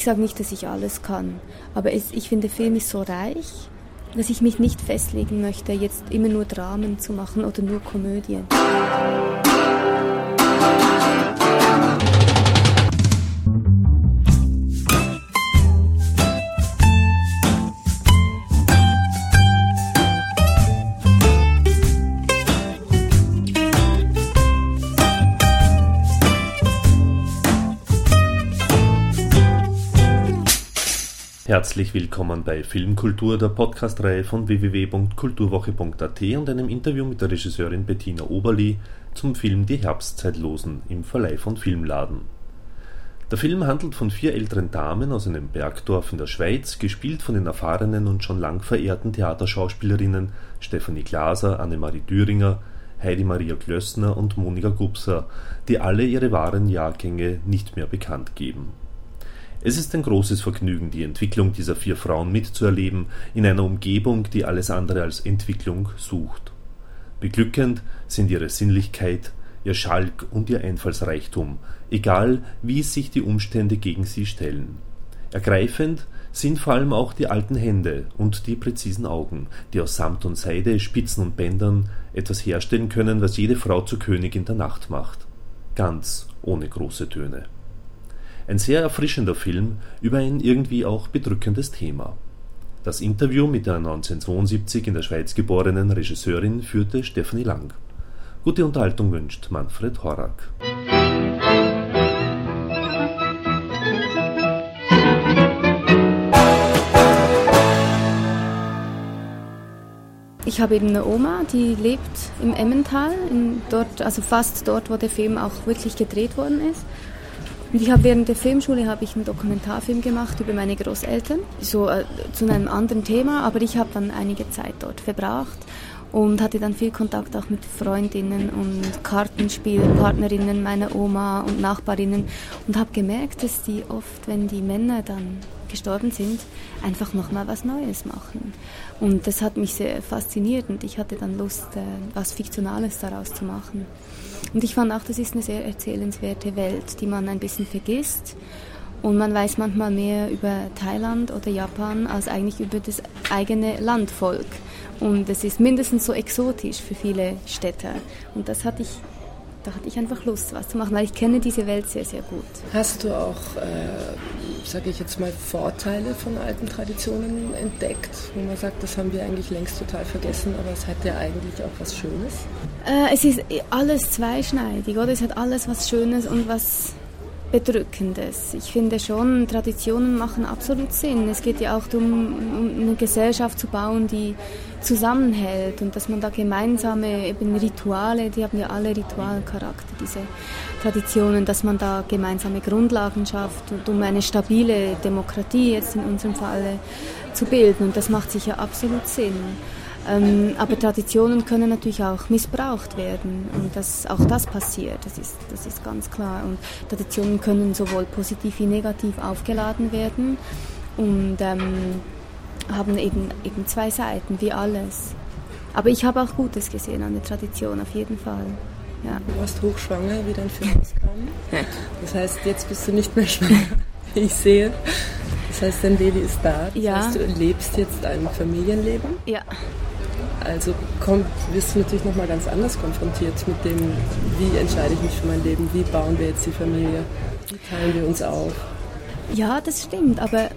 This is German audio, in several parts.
ich sage nicht, dass ich alles kann, aber es, ich finde, Film ist so reich, dass ich mich nicht festlegen möchte, jetzt immer nur Dramen zu machen oder nur Komödien. Herzlich willkommen bei Filmkultur, der Podcastreihe von www.kulturwoche.at und einem Interview mit der Regisseurin Bettina Oberli zum Film Die Herbstzeitlosen im Verleih von Filmladen. Der Film handelt von vier älteren Damen aus einem Bergdorf in der Schweiz, gespielt von den erfahrenen und schon lang verehrten Theaterschauspielerinnen Stefanie Glaser, Annemarie Düringer, Heidi Maria Klössner und Monika Gubser, die alle ihre wahren Jahrgänge nicht mehr bekannt geben es ist ein großes Vergnügen, die Entwicklung dieser vier Frauen mitzuerleben, in einer Umgebung, die alles andere als Entwicklung sucht. Beglückend sind ihre Sinnlichkeit, ihr Schalk und ihr Einfallsreichtum, egal wie sich die Umstände gegen sie stellen. Ergreifend sind vor allem auch die alten Hände und die präzisen Augen, die aus Samt und Seide, Spitzen und Bändern etwas herstellen können, was jede Frau zur Königin der Nacht macht. Ganz ohne große Töne. Ein sehr erfrischender Film über ein irgendwie auch bedrückendes Thema. Das Interview mit der 1972 in der Schweiz geborenen Regisseurin führte Stephanie Lang. Gute Unterhaltung wünscht Manfred Horak. Ich habe eben eine Oma, die lebt im Emmental, dort, also fast dort, wo der Film auch wirklich gedreht worden ist. Und ich habe während der Filmschule habe ich einen Dokumentarfilm gemacht über meine Großeltern, so äh, zu einem anderen Thema, aber ich habe dann einige Zeit dort verbracht und hatte dann viel Kontakt auch mit Freundinnen und Kartenspielpartnerinnen meiner Oma und Nachbarinnen und habe gemerkt, dass die oft, wenn die Männer dann gestorben sind, einfach nochmal was Neues machen. Und das hat mich sehr fasziniert und ich hatte dann Lust, äh, was Fiktionales daraus zu machen. Und ich fand auch, das ist eine sehr erzählenswerte Welt, die man ein bisschen vergisst. Und man weiß manchmal mehr über Thailand oder Japan als eigentlich über das eigene Landvolk. Und es ist mindestens so exotisch für viele Städter. Und das hatte ich, da hatte ich einfach Lust, was zu machen, weil ich kenne diese Welt sehr, sehr gut. Hast du auch, äh, sage ich jetzt mal, Vorteile von alten Traditionen entdeckt, wo man sagt, das haben wir eigentlich längst total vergessen, aber es hat ja eigentlich auch was Schönes? Äh, es ist alles zweischneidig, oder? Es hat alles was Schönes und was Bedrückendes. Ich finde schon, Traditionen machen absolut Sinn. Es geht ja auch darum, um eine Gesellschaft zu bauen, die zusammenhält und dass man da gemeinsame eben Rituale, die haben ja alle Ritualcharakter, diese Traditionen, dass man da gemeinsame Grundlagen schafft und um eine stabile Demokratie jetzt in unserem Fall zu bilden. Und das macht sicher absolut Sinn. Ähm, aber Traditionen können natürlich auch missbraucht werden und das, auch das passiert, das ist, das ist ganz klar. Und Traditionen können sowohl positiv wie negativ aufgeladen werden und ähm, haben eben, eben zwei Seiten, wie alles. Aber ich habe auch Gutes gesehen an der Tradition, auf jeden Fall. Ja. Du warst hochschwanger, wie dein Film rauskam. Das heißt, jetzt bist du nicht mehr schwanger, wie ich sehe. Das heißt, dein Baby ist da. Das ja. heißt, du lebst jetzt ein Familienleben. Ja. Also komm, wirst du natürlich nochmal ganz anders konfrontiert mit dem, wie entscheide ich mich für mein Leben, wie bauen wir jetzt die Familie, wie teilen wir uns auf. Ja, das stimmt, aber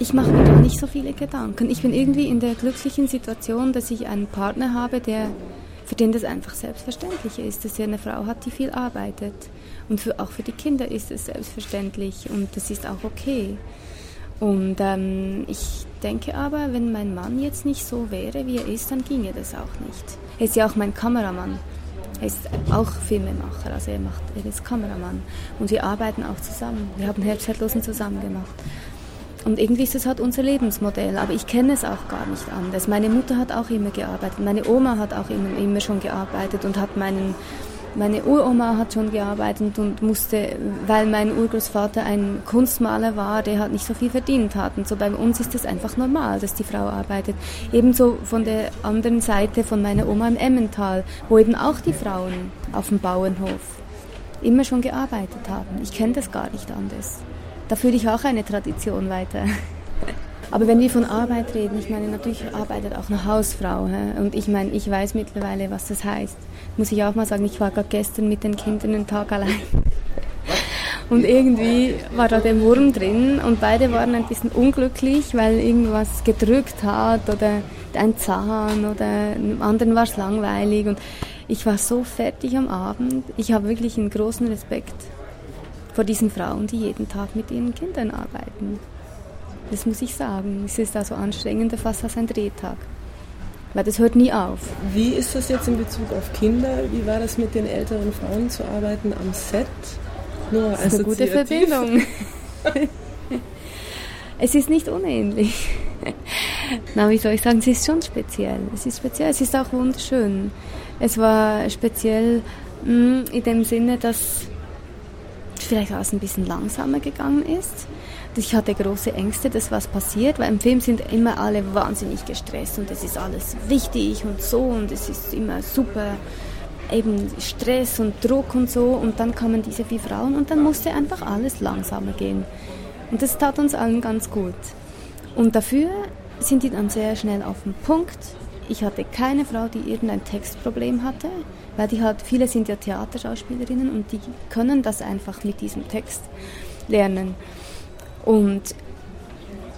ich mache mir da nicht so viele Gedanken. Ich bin irgendwie in der glücklichen Situation, dass ich einen Partner habe, der, für den das einfach selbstverständlich ist, dass er eine Frau hat, die viel arbeitet. Und für, auch für die Kinder ist es selbstverständlich und das ist auch okay. Und ähm, ich denke aber, wenn mein Mann jetzt nicht so wäre, wie er ist, dann ginge das auch nicht. Er ist ja auch mein Kameramann. Er ist auch Filmemacher, also er, macht, er ist Kameramann. Und wir arbeiten auch zusammen. Wir haben Herbstzeitlosen zusammen gemacht. Und irgendwie ist das halt unser Lebensmodell, aber ich kenne es auch gar nicht anders. Meine Mutter hat auch immer gearbeitet, meine Oma hat auch immer, immer schon gearbeitet und hat meinen meine Uroma hat schon gearbeitet und musste, weil mein Urgroßvater ein Kunstmaler war, der halt nicht so viel verdient hat. Und so bei uns ist das einfach normal, dass die Frau arbeitet. Ebenso von der anderen Seite von meiner Oma im Emmental, wo eben auch die Frauen auf dem Bauernhof immer schon gearbeitet haben. Ich kenne das gar nicht anders. da führe ich auch eine Tradition weiter. Aber wenn wir von Arbeit reden, ich meine, natürlich arbeitet auch eine Hausfrau. He? Und ich meine, ich weiß mittlerweile, was das heißt. Muss ich auch mal sagen, ich war gerade gestern mit den Kindern einen Tag allein. Und irgendwie war da der Wurm drin und beide waren ein bisschen unglücklich, weil irgendwas gedrückt hat oder ein Zahn oder dem anderen war es langweilig. Und ich war so fertig am Abend. Ich habe wirklich einen großen Respekt vor diesen Frauen, die jeden Tag mit ihren Kindern arbeiten. Das muss ich sagen. Es ist also anstrengender fast als ein Drehtag. Weil das hört nie auf. Wie ist das jetzt in Bezug auf Kinder? Wie war das mit den älteren Frauen zu arbeiten am Set? Nur das ist eine gute Verbindung. es ist nicht unähnlich. Na, wie soll ich sagen, es ist schon speziell. Es ist speziell, es ist auch wunderschön. Es war speziell mh, mm, in dem Sinne, dass vielleicht alles ein bisschen langsamer gegangen ist. Ich hatte große Ängste, dass was passiert, weil im Film sind immer alle wahnsinnig gestresst und es ist alles wichtig und so und es ist immer super eben Stress und Druck und so und dann kamen diese vier Frauen und dann musste einfach alles langsamer gehen. Und das tat uns allen ganz gut. Und dafür sind die dann sehr schnell auf den Punkt. Ich hatte keine Frau, die irgendein Textproblem hatte, weil die halt, viele sind ja Theaterschauspielerinnen und die können das einfach mit diesem Text lernen. Und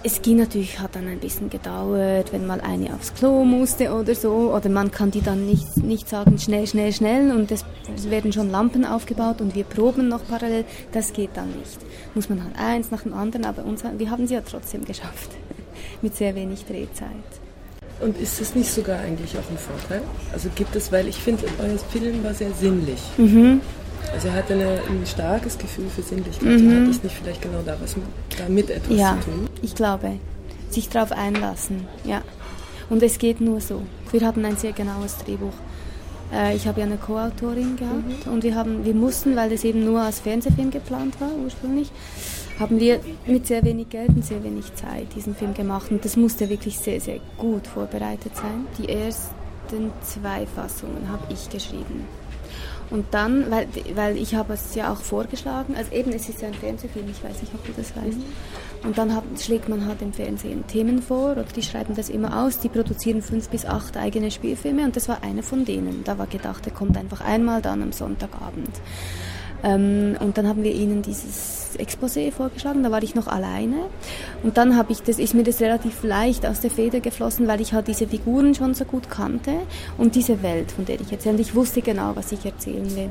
es ging natürlich, hat dann ein bisschen gedauert, wenn mal eine aufs Klo musste oder so, oder man kann die dann nicht, nicht sagen, schnell, schnell, schnell, und es, es werden schon Lampen aufgebaut und wir proben noch parallel, das geht dann nicht. Muss man halt eins nach dem anderen, aber uns, wir haben sie ja trotzdem geschafft, mit sehr wenig Drehzeit. Und ist das nicht sogar eigentlich auch ein Vorteil? Also gibt es, weil ich finde, euer Film war sehr sinnlich. Mhm. Also er hatte eine, ein starkes Gefühl für Sinnlichkeit. Mhm. Hat das nicht vielleicht genau da was damit etwas ja, zu tun? ich glaube. Sich darauf einlassen, ja. Und es geht nur so. Wir hatten ein sehr genaues Drehbuch. Äh, ich habe ja eine Co-Autorin gehabt mhm. und wir, haben, wir mussten, weil das eben nur als Fernsehfilm geplant war ursprünglich, haben wir mit sehr wenig Geld und sehr wenig Zeit diesen Film gemacht. Und das musste wirklich sehr, sehr gut vorbereitet sein. Die ersten zwei Fassungen habe ich geschrieben. Und dann, weil, weil ich habe es ja auch vorgeschlagen, also eben es ist ja ein Fernsehfilm, ich weiß nicht, ob du das weißt. Mhm. Und dann hat, schlägt man halt im Fernsehen Themen vor oder die schreiben das immer aus, die produzieren fünf bis acht eigene Spielfilme und das war einer von denen. Da war gedacht, der kommt einfach einmal dann am Sonntagabend. Ähm, und dann haben wir ihnen dieses Exposé vorgeschlagen, da war ich noch alleine. Und dann habe ich das, ist mir das relativ leicht aus der Feder geflossen, weil ich halt diese Figuren schon so gut kannte und diese Welt, von der ich erzähle. Und ich wusste genau, was ich erzählen will.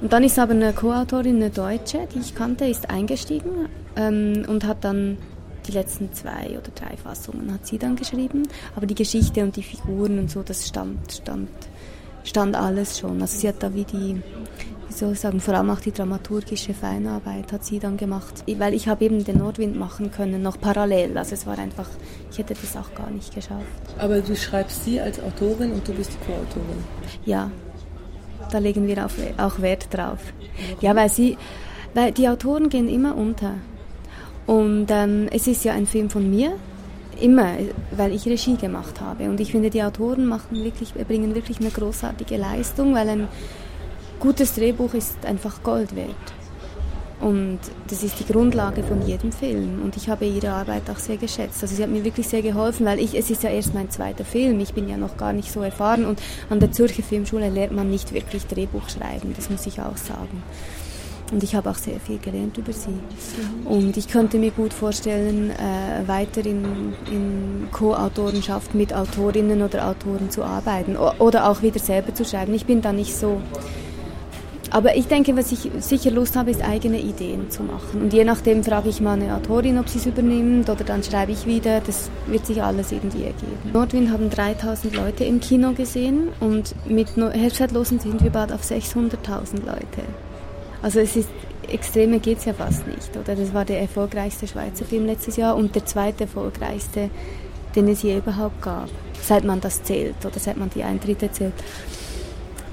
Und dann ist aber eine Co-Autorin, eine Deutsche, die ich kannte, ist eingestiegen ähm, und hat dann die letzten zwei oder drei Fassungen hat sie dann geschrieben. Aber die Geschichte und die Figuren und so, das stand, stand, stand alles schon. Also sie hat da wie die soll ich sagen, vor allem auch die dramaturgische Feinarbeit hat sie dann gemacht, weil ich habe eben den Nordwind machen können, noch parallel. Also es war einfach, ich hätte das auch gar nicht geschafft. Aber du schreibst sie als Autorin und du bist die Co-Autorin? Ja, da legen wir auch Wert drauf. Ja, weil sie, weil die Autoren gehen immer unter. Und ähm, es ist ja ein Film von mir, immer, weil ich Regie gemacht habe. Und ich finde, die Autoren machen wirklich, bringen wirklich eine großartige Leistung, weil ein gutes Drehbuch ist einfach Gold wert. Und das ist die Grundlage von jedem Film. Und ich habe ihre Arbeit auch sehr geschätzt. Also sie hat mir wirklich sehr geholfen, weil ich, es ist ja erst mein zweiter Film. Ich bin ja noch gar nicht so erfahren. Und an der Zürcher Filmschule lernt man nicht wirklich Drehbuch schreiben. Das muss ich auch sagen. Und ich habe auch sehr viel gelernt über sie. Und ich könnte mir gut vorstellen, äh, weiter in, in Co-Autorenschaft mit Autorinnen oder Autoren zu arbeiten. O oder auch wieder selber zu schreiben. Ich bin da nicht so aber ich denke, was ich sicher Lust habe, ist eigene Ideen zu machen. Und je nachdem frage ich mal eine Autorin, ob sie es übernimmt oder dann schreibe ich wieder. Das wird sich alles irgendwie ergeben. Nordwind haben 3000 Leute im Kino gesehen und mit Herbstzeitlosen sind wir bald auf 600.000 Leute. Also es ist extremer geht es ja fast nicht. Oder das war der erfolgreichste Schweizer Film letztes Jahr und der zweite erfolgreichste, den es je überhaupt gab, seit man das zählt oder seit man die Eintritte zählt.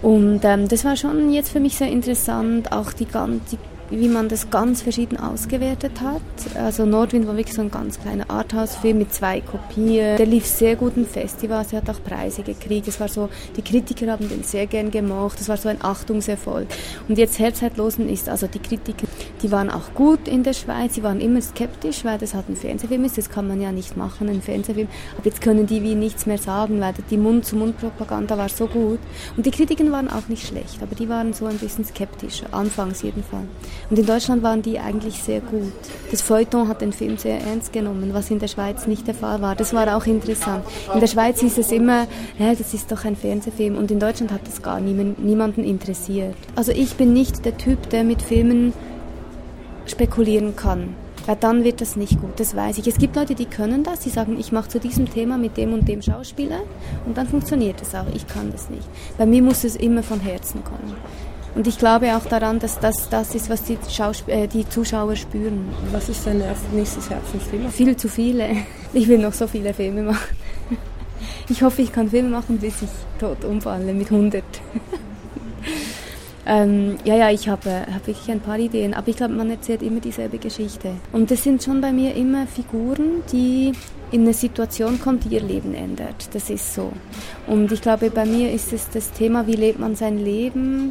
Und ähm, das war schon jetzt für mich sehr interessant, auch die ganze, wie man das ganz verschieden ausgewertet hat. Also Nordwind war wirklich so ein ganz kleiner Arthouse-Film mit zwei Kopien. Der lief sehr gut in Festivals, er hat auch Preise gekriegt. Es war so, die Kritiker haben den sehr gern gemocht. Das war so ein Achtungserfolg. Und jetzt Herzzeitlosen ist, also die Kritiker, die waren auch gut in der Schweiz. Sie waren immer skeptisch, weil das halt ein Fernsehfilm ist. Das kann man ja nicht machen, ein Fernsehfilm. Aber jetzt können die wie nichts mehr sagen, weil die Mund-zu-Mund-Propaganda war so gut. Und die Kritiker waren auch nicht schlecht, aber die waren so ein bisschen skeptisch, anfangs jedenfalls. Und in Deutschland waren die eigentlich sehr gut. Das Feuilleton hat den Film sehr ernst genommen, was in der Schweiz nicht der Fall war. Das war auch interessant. In der Schweiz hieß es immer, ja, das ist doch ein Fernsehfilm. Und in Deutschland hat das gar niemanden interessiert. Also ich bin nicht der Typ, der mit Filmen spekulieren kann. Ja, dann wird das nicht gut, das weiß ich. Es gibt Leute, die können das, die sagen, ich mache zu diesem Thema mit dem und dem Schauspieler und dann funktioniert es auch. Ich kann das nicht. Bei mir muss es immer von Herzen kommen. Und ich glaube auch daran, dass das das ist, was die, Schausp äh, die Zuschauer spüren. Was ist dein nächstes Herzensthema? Viel zu viele. Ich will noch so viele Filme machen. Ich hoffe, ich kann Filme machen, bis ich tot umfalle mit 100. Ähm, ja, ja, ich habe hab wirklich ein paar Ideen, aber ich glaube, man erzählt immer dieselbe Geschichte. Und das sind schon bei mir immer Figuren, die in eine Situation kommt, die ihr Leben ändert. Das ist so. Und ich glaube, bei mir ist es das Thema, wie lebt man sein Leben?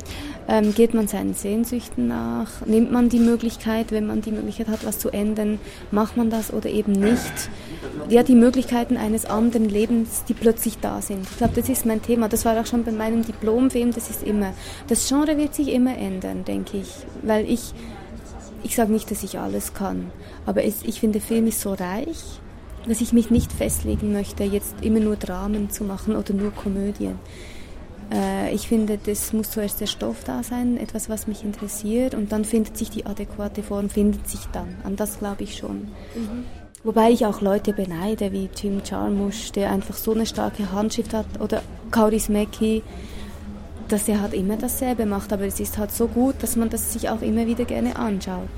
Ähm, geht man seinen Sehnsüchten nach? Nimmt man die Möglichkeit, wenn man die Möglichkeit hat, was zu ändern? Macht man das oder eben nicht? Ja, die Möglichkeiten eines anderen Lebens, die plötzlich da sind. Ich glaube, das ist mein Thema. Das war auch schon bei meinem Diplomfilm. Das ist immer, das Genre wird sich immer ändern, denke ich. Weil ich, ich sage nicht, dass ich alles kann. Aber es, ich finde, Film ist so reich dass ich mich nicht festlegen möchte, jetzt immer nur Dramen zu machen oder nur Komödien. Äh, ich finde, das muss zuerst der Stoff da sein, etwas, was mich interessiert, und dann findet sich die adäquate Form, findet sich dann. An das glaube ich schon. Mhm. Wobei ich auch Leute beneide, wie Jim Jarmusch, der einfach so eine starke Handschrift hat, oder Kauris Mecki, dass er halt immer dasselbe macht, aber es ist halt so gut, dass man das sich auch immer wieder gerne anschaut.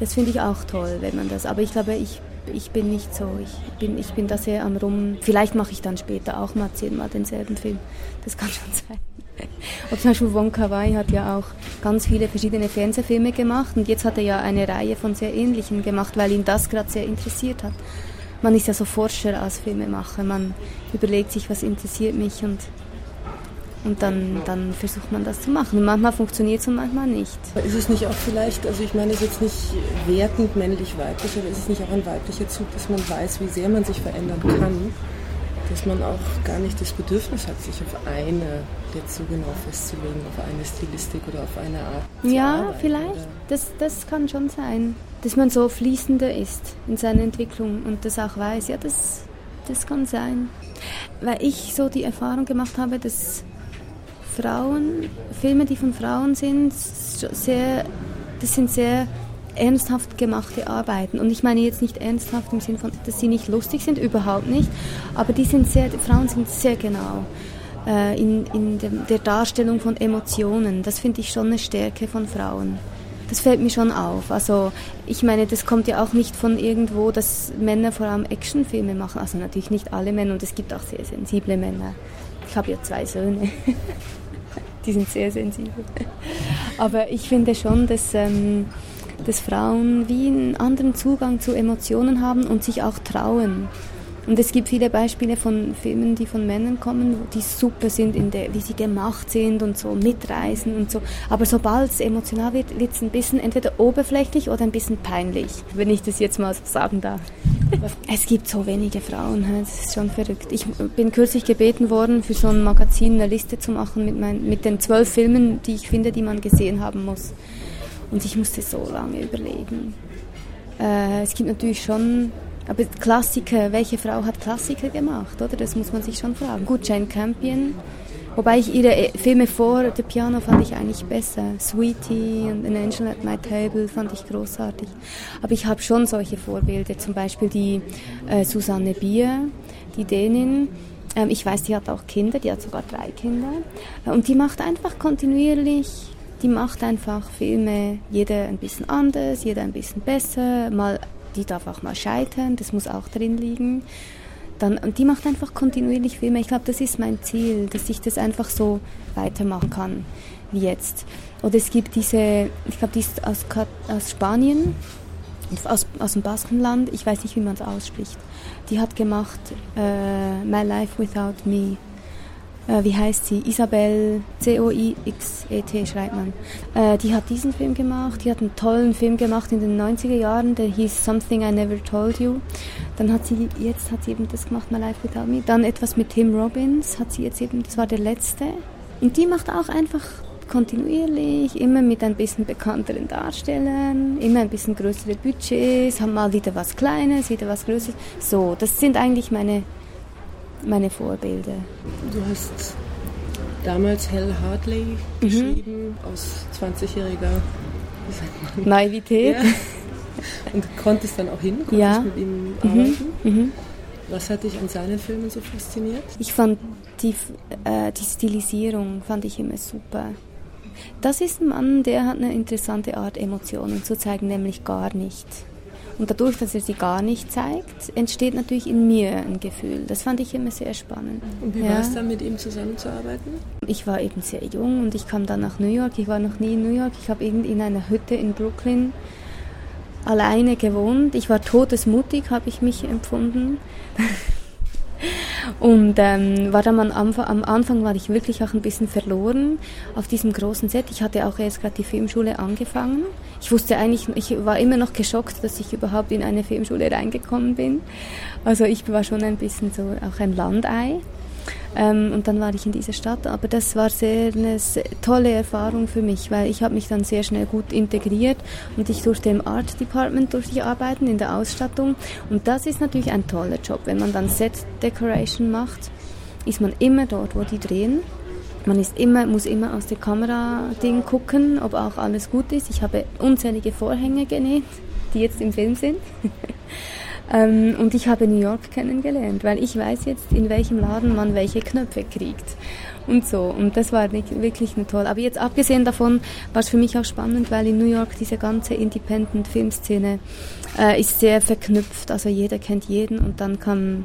Das finde ich auch toll, wenn man das. Aber ich glaube, ich ich bin nicht so. Ich bin, ich bin da sehr am Rum. Vielleicht mache ich dann später auch mal zehnmal denselben Film. Das kann schon sein. Und zum Beispiel Wong Kar Wai hat ja auch ganz viele verschiedene Fernsehfilme gemacht und jetzt hat er ja eine Reihe von sehr ähnlichen gemacht, weil ihn das gerade sehr interessiert hat. Man ist ja so Forscher als Filmemacher, man überlegt sich, was interessiert mich und und dann, dann versucht man das zu machen. Und manchmal funktioniert es und manchmal nicht. Ist es nicht auch vielleicht, also ich meine es ist jetzt nicht wertend männlich-weiblich, aber ist es nicht auch ein weiblicher Zug, dass man weiß, wie sehr man sich verändern kann? Dass man auch gar nicht das Bedürfnis hat, sich auf eine der Züge genau festzulegen, auf eine Stilistik oder auf eine Art. Ja, arbeiten, vielleicht. Das, das kann schon sein. Dass man so fließender ist in seiner Entwicklung und das auch weiß. Ja, das, das kann sein. Weil ich so die Erfahrung gemacht habe, dass Frauen, Filme, die von Frauen sind, sehr, das sind sehr ernsthaft gemachte Arbeiten. Und ich meine jetzt nicht ernsthaft im Sinne von, dass sie nicht lustig sind, überhaupt nicht, aber die sind sehr, die Frauen sind sehr genau äh, in, in dem, der Darstellung von Emotionen. Das finde ich schon eine Stärke von Frauen. Das fällt mir schon auf. Also ich meine, das kommt ja auch nicht von irgendwo, dass Männer vor allem Actionfilme machen. Also natürlich nicht alle Männer und es gibt auch sehr sensible Männer. Ich habe ja zwei Söhne. die sind sehr sensibel. Aber ich finde schon, dass, ähm, dass Frauen wie einen anderen Zugang zu Emotionen haben und sich auch trauen. Und es gibt viele Beispiele von Filmen, die von Männern kommen, die super sind, in der, wie sie gemacht sind und so mitreißen und so. Aber sobald es emotional wird, wird es ein bisschen entweder oberflächlich oder ein bisschen peinlich, wenn ich das jetzt mal so sagen darf. Es gibt so wenige Frauen, das ist schon verrückt. Ich bin kürzlich gebeten worden, für so ein Magazin eine Liste zu machen mit, mein, mit den zwölf Filmen, die ich finde, die man gesehen haben muss. Und ich musste so lange überlegen. Äh, es gibt natürlich schon, aber Klassiker, welche Frau hat Klassiker gemacht, oder? Das muss man sich schon fragen. Gut, Jane Campion Wobei ich ihre Filme vor The Piano fand ich eigentlich besser. Sweetie und An Angel at My Table fand ich großartig. Aber ich habe schon solche Vorbilder, zum Beispiel die äh, Susanne Bier, die Dänin. Ähm, ich weiß, die hat auch Kinder, die hat sogar drei Kinder. Und die macht einfach kontinuierlich, die macht einfach Filme, jeder ein bisschen anders, jeder ein bisschen besser. Mal, die darf auch mal scheitern, das muss auch drin liegen. Dann, und die macht einfach kontinuierlich Filme. Ich glaube, das ist mein Ziel, dass ich das einfach so weitermachen kann. wie jetzt. Oder es gibt diese, ich glaube, die ist aus, aus Spanien, aus, aus dem Baskenland, ich weiß nicht, wie man es ausspricht. Die hat gemacht äh, My Life Without Me. Äh, wie heißt sie? Isabel C-O-I-X-E-T schreibt man. Äh, die hat diesen Film gemacht. Die hat einen tollen Film gemacht in den 90er Jahren, der hieß Something I Never Told You. Dann hat sie, jetzt hat sie eben das gemacht, My Life Without Me. Dann etwas mit Tim Robbins hat sie jetzt eben, das war der letzte. Und die macht auch einfach kontinuierlich, immer mit ein bisschen bekannteren Darstellern, immer ein bisschen größere Budgets, haben mal wieder was Kleines, wieder was Größeres. So, das sind eigentlich meine, meine Vorbilder. Du hast damals Hal Hartley mhm. geschrieben, aus 20-jähriger Naivität. Ja. Und konntest dann auch hin, konntest ja. mit ihm mhm. arbeiten. Mhm. Was hat dich an seinen Filmen so fasziniert? Ich fand die, äh, die Stilisierung fand ich immer super. Das ist ein Mann, der hat eine interessante Art, Emotionen zu zeigen, nämlich gar nicht. Und dadurch, dass er sie gar nicht zeigt, entsteht natürlich in mir ein Gefühl. Das fand ich immer sehr spannend. Und wie ja. war es dann, mit ihm zusammenzuarbeiten? Ich war eben sehr jung und ich kam dann nach New York. Ich war noch nie in New York. Ich habe in einer Hütte in Brooklyn alleine gewohnt. Ich war todesmutig, habe ich mich empfunden. Und ähm, war dann am Anfang, am Anfang war ich wirklich auch ein bisschen verloren auf diesem großen Set. Ich hatte auch erst gerade die Filmschule angefangen. Ich wusste eigentlich, ich war immer noch geschockt, dass ich überhaupt in eine Filmschule reingekommen bin. Also ich war schon ein bisschen so auch ein Landei. Ähm, und dann war ich in dieser Stadt. Aber das war sehr eine sehr tolle Erfahrung für mich, weil ich habe mich dann sehr schnell gut integriert und ich durfte im Art Department durcharbeiten, in der Ausstattung. Und das ist natürlich ein toller Job. Wenn man dann Set Decoration macht, ist man immer dort, wo die drehen. Man ist immer, muss immer aus dem Kamerading gucken, ob auch alles gut ist. Ich habe unzählige Vorhänge genäht, die jetzt im Film sind. Ähm, und ich habe New York kennengelernt, weil ich weiß jetzt, in welchem Laden man welche Knöpfe kriegt und so. Und das war wirklich eine tolle. Aber jetzt abgesehen davon war es für mich auch spannend, weil in New York diese ganze Independent-Filmszene äh, ist sehr verknüpft. Also jeder kennt jeden und dann kam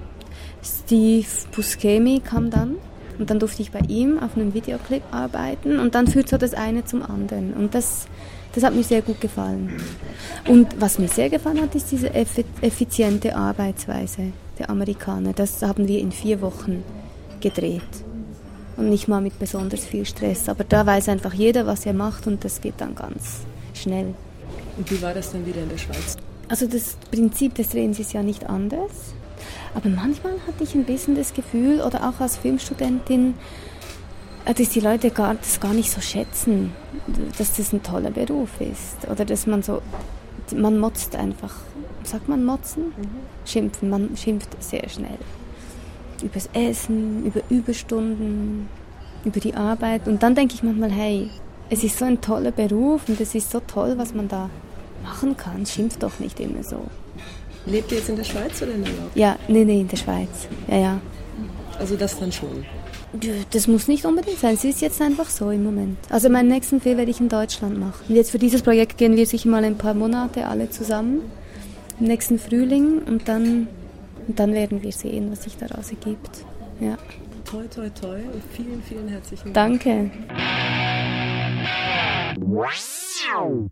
Steve Buscemi kam dann und dann durfte ich bei ihm auf einem Videoclip arbeiten und dann führt so das eine zum anderen und das das hat mir sehr gut gefallen. Und was mir sehr gefallen hat, ist diese effiziente Arbeitsweise der Amerikaner. Das haben wir in vier Wochen gedreht. Und nicht mal mit besonders viel Stress. Aber da weiß einfach jeder, was er macht und das geht dann ganz schnell. Und wie war das dann wieder in der Schweiz? Also das Prinzip des Drehens ist ja nicht anders. Aber manchmal hatte ich ein bisschen das Gefühl, oder auch als Filmstudentin, dass die Leute gar, das gar nicht so schätzen, dass das ein toller Beruf ist. Oder dass man so, man motzt einfach. Sagt man motzen? Mhm. Schimpfen, man schimpft sehr schnell. Übers Essen, über Überstunden, über die Arbeit. Und dann denke ich manchmal, hey, es ist so ein toller Beruf und es ist so toll, was man da machen kann. Schimpft doch nicht immer so. Lebt ihr jetzt in der Schweiz oder in York? Ja, nee, nee, in der Schweiz. Ja, ja. Also das dann schon? Das muss nicht unbedingt sein. Es ist jetzt einfach so im Moment. Also meinen nächsten Film werde ich in Deutschland machen. Und jetzt für dieses Projekt gehen wir sicher mal ein paar Monate alle zusammen. Im nächsten Frühling und dann, und dann werden wir sehen, was sich daraus ergibt. Ja. Toi, toi, toi und vielen, vielen herzlichen Dank. Danke.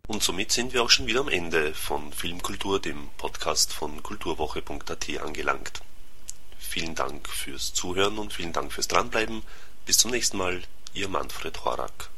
Und somit sind wir auch schon wieder am Ende von Filmkultur, dem Podcast von kulturwoche.at angelangt. Vielen Dank fürs Zuhören und vielen Dank fürs Dranbleiben. Bis zum nächsten Mal, Ihr Manfred Horak.